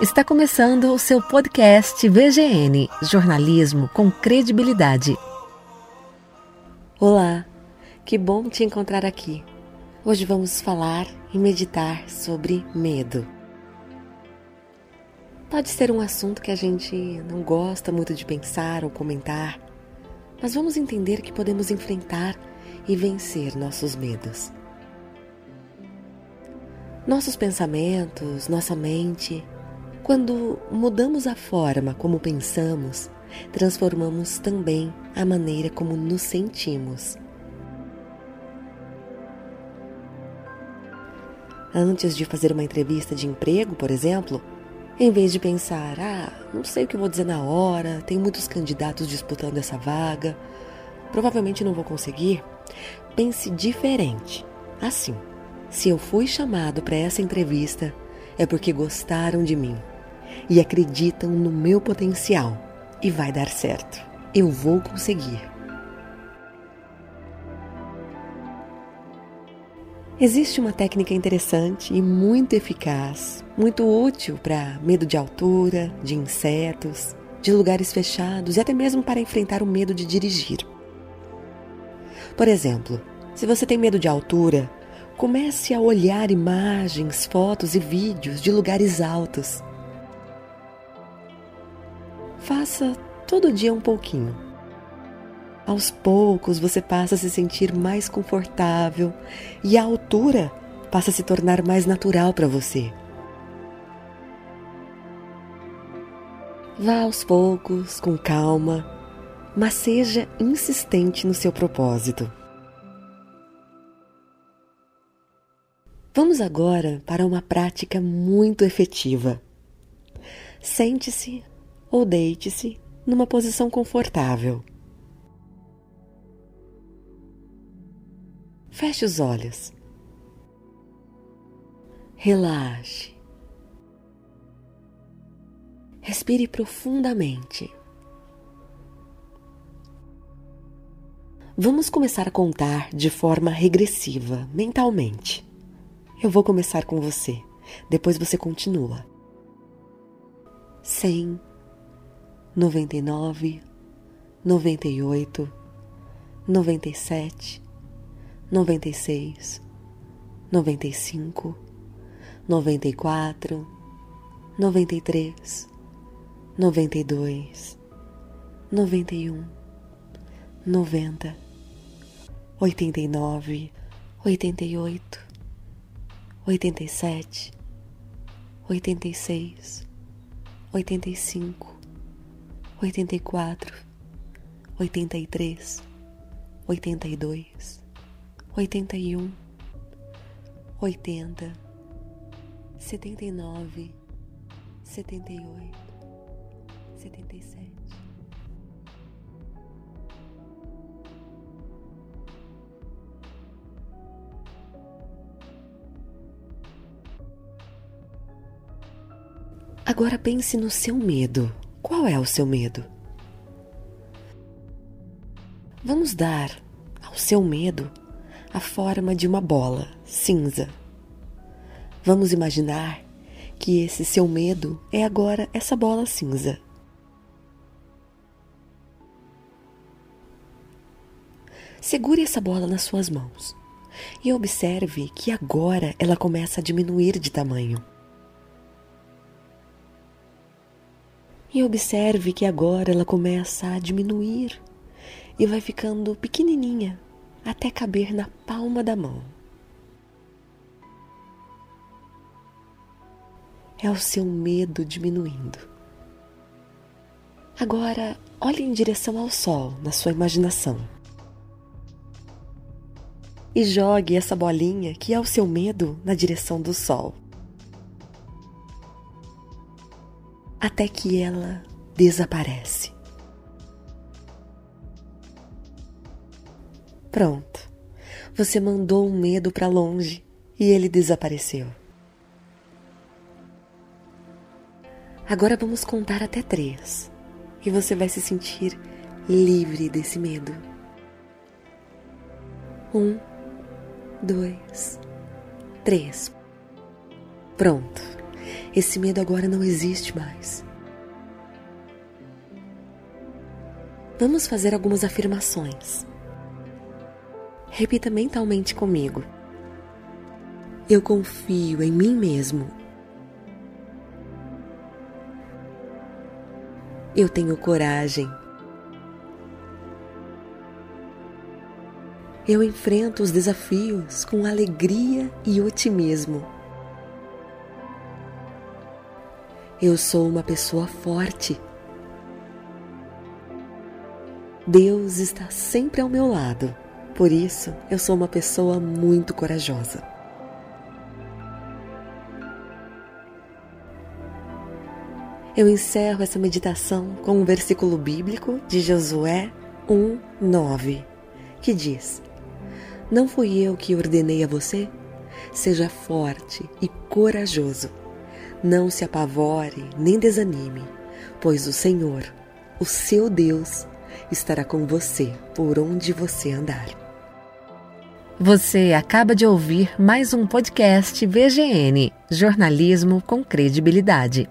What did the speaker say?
Está começando o seu podcast VGN Jornalismo com Credibilidade. Olá, que bom te encontrar aqui. Hoje vamos falar e meditar sobre medo. Pode ser um assunto que a gente não gosta muito de pensar ou comentar, mas vamos entender que podemos enfrentar e vencer nossos medos. Nossos pensamentos, nossa mente, quando mudamos a forma como pensamos, transformamos também a maneira como nos sentimos. Antes de fazer uma entrevista de emprego, por exemplo, em vez de pensar, ah, não sei o que vou dizer na hora, tem muitos candidatos disputando essa vaga, provavelmente não vou conseguir, pense diferente. Assim, se eu fui chamado para essa entrevista, é porque gostaram de mim e acreditam no meu potencial. E vai dar certo. Eu vou conseguir. Existe uma técnica interessante e muito eficaz, muito útil para medo de altura, de insetos, de lugares fechados e até mesmo para enfrentar o medo de dirigir. Por exemplo, se você tem medo de altura, comece a olhar imagens, fotos e vídeos de lugares altos Faça todo dia um pouquinho. Aos poucos você passa a se sentir mais confortável e a altura passa a se tornar mais natural para você. Vá aos poucos, com calma, mas seja insistente no seu propósito. Vamos agora para uma prática muito efetiva. Sente-se ou deite-se numa posição confortável. Feche os olhos. Relaxe. Respire profundamente. Vamos começar a contar de forma regressiva, mentalmente. Eu vou começar com você, depois você continua. Cem noventa e nove, noventa e oito, noventa e sete, noventa e seis, 87, 86, 85, 84, 83, 82, 81, 80, 79, 78, 77. Agora pense no seu medo. Qual é o seu medo? Vamos dar ao seu medo a forma de uma bola cinza. Vamos imaginar que esse seu medo é agora essa bola cinza. Segure essa bola nas suas mãos e observe que agora ela começa a diminuir de tamanho. E observe que agora ela começa a diminuir e vai ficando pequenininha até caber na palma da mão. É o seu medo diminuindo. Agora, olhe em direção ao sol na sua imaginação. E jogue essa bolinha que é o seu medo na direção do sol. Até que ela desaparece. Pronto, você mandou um medo para longe e ele desapareceu. Agora vamos contar até três e você vai se sentir livre desse medo. Um, dois, três. Pronto, esse medo agora não existe mais. Vamos fazer algumas afirmações. Repita mentalmente comigo. Eu confio em mim mesmo. Eu tenho coragem. Eu enfrento os desafios com alegria e otimismo. Eu sou uma pessoa forte. Deus está sempre ao meu lado, por isso eu sou uma pessoa muito corajosa. Eu encerro essa meditação com um versículo bíblico de Josué 1, 9, que diz: Não fui eu que ordenei a você? Seja forte e corajoso. Não se apavore nem desanime, pois o Senhor, o seu Deus, estará com você por onde você andar. Você acaba de ouvir mais um podcast VGN Jornalismo com Credibilidade.